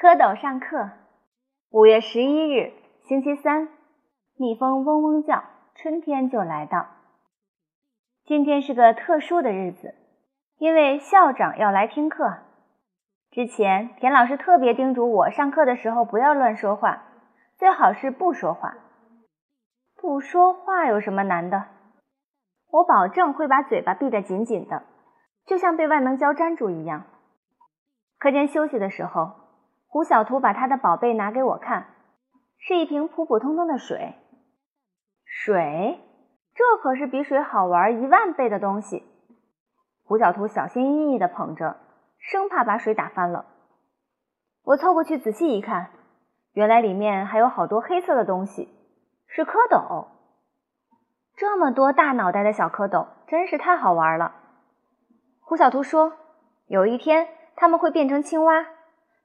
蝌蚪上课，五月十一日，星期三，蜜蜂嗡嗡叫，春天就来到。今天是个特殊的日子，因为校长要来听课。之前，田老师特别叮嘱我，上课的时候不要乱说话，最好是不说话。不说话有什么难的？我保证会把嘴巴闭得紧紧的，就像被万能胶粘住一样。课间休息的时候。胡小图把他的宝贝拿给我看，是一瓶普普通通的水。水，这可是比水好玩一万倍的东西。胡小图小心翼翼地捧着，生怕把水打翻了。我凑过去仔细一看，原来里面还有好多黑色的东西，是蝌蚪。这么多大脑袋的小蝌蚪，真是太好玩了。胡小图说，有一天他们会变成青蛙。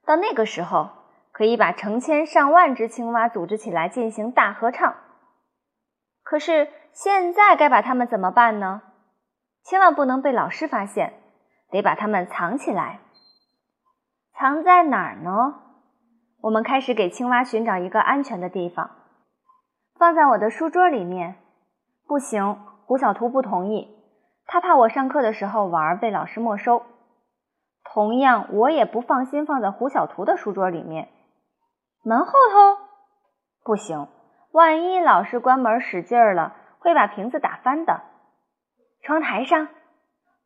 到那个时候，可以把成千上万只青蛙组织起来进行大合唱。可是现在该把它们怎么办呢？千万不能被老师发现，得把它们藏起来。藏在哪儿呢？我们开始给青蛙寻找一个安全的地方。放在我的书桌里面？不行，胡小图不同意，他怕我上课的时候玩被老师没收。同样，我也不放心放在胡小图的书桌里面。门后头不行，万一老师关门使劲儿了，会把瓶子打翻的。窗台上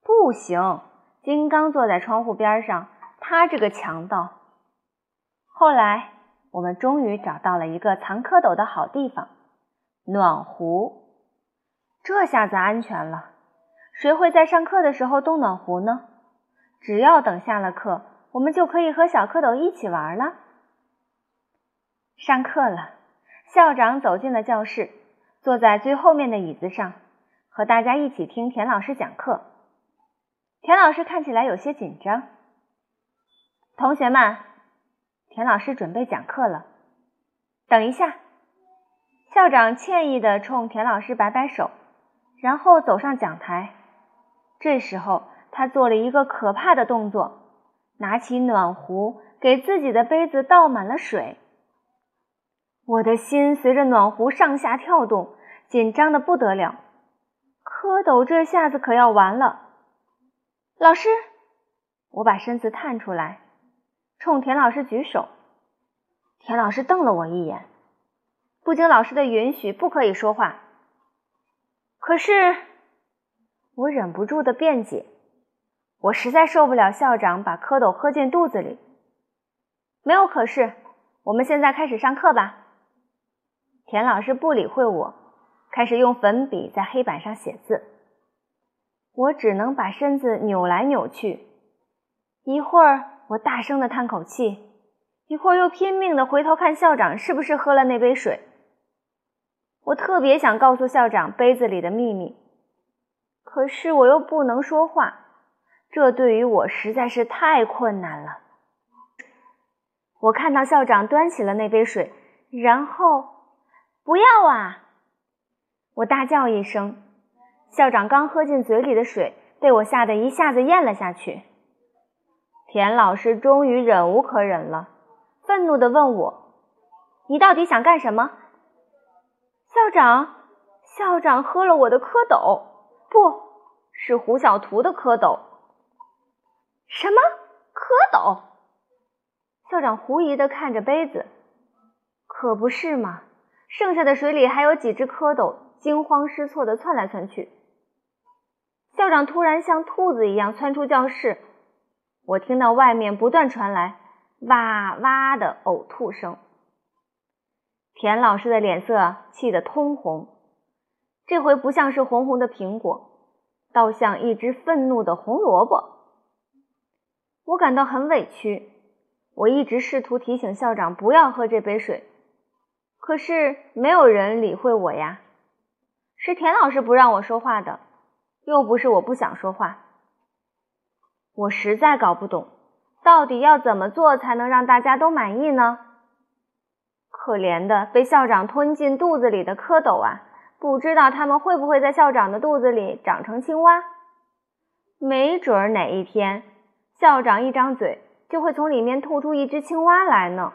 不行，金刚坐在窗户边上，他这个强盗。后来，我们终于找到了一个藏蝌蚪的好地方——暖壶。这下子安全了。谁会在上课的时候动暖壶呢？只要等下了课，我们就可以和小蝌蚪一起玩了。上课了，校长走进了教室，坐在最后面的椅子上，和大家一起听田老师讲课。田老师看起来有些紧张。同学们，田老师准备讲课了。等一下，校长歉意地冲田老师摆摆手，然后走上讲台。这时候。他做了一个可怕的动作，拿起暖壶，给自己的杯子倒满了水。我的心随着暖壶上下跳动，紧张的不得了。蝌蚪这下子可要完了。老师，我把身子探出来，冲田老师举手。田老师瞪了我一眼，不经老师的允许，不可以说话。可是，我忍不住的辩解。我实在受不了校长把蝌蚪喝进肚子里。没有可是，我们现在开始上课吧。田老师不理会我，开始用粉笔在黑板上写字。我只能把身子扭来扭去，一会儿我大声的叹口气，一会儿又拼命的回头看校长是不是喝了那杯水。我特别想告诉校长杯子里的秘密，可是我又不能说话。这对于我实在是太困难了。我看到校长端起了那杯水，然后不要啊！我大叫一声，校长刚喝进嘴里的水被我吓得一下子咽了下去。田老师终于忍无可忍了，愤怒地问我：“你到底想干什么？”校长，校长喝了我的蝌蚪，不是胡小图的蝌蚪。什么蝌蚪？校长狐疑的看着杯子，可不是嘛？剩下的水里还有几只蝌蚪，惊慌失措的窜来窜去。校长突然像兔子一样窜出教室，我听到外面不断传来哇哇的呕吐声。田老师的脸色气得通红，这回不像是红红的苹果，倒像一只愤怒的红萝卜。我感到很委屈，我一直试图提醒校长不要喝这杯水，可是没有人理会我呀。是田老师不让我说话的，又不是我不想说话。我实在搞不懂，到底要怎么做才能让大家都满意呢？可怜的被校长吞进肚子里的蝌蚪啊，不知道他们会不会在校长的肚子里长成青蛙？没准哪一天。校长一张嘴，就会从里面吐出一只青蛙来呢。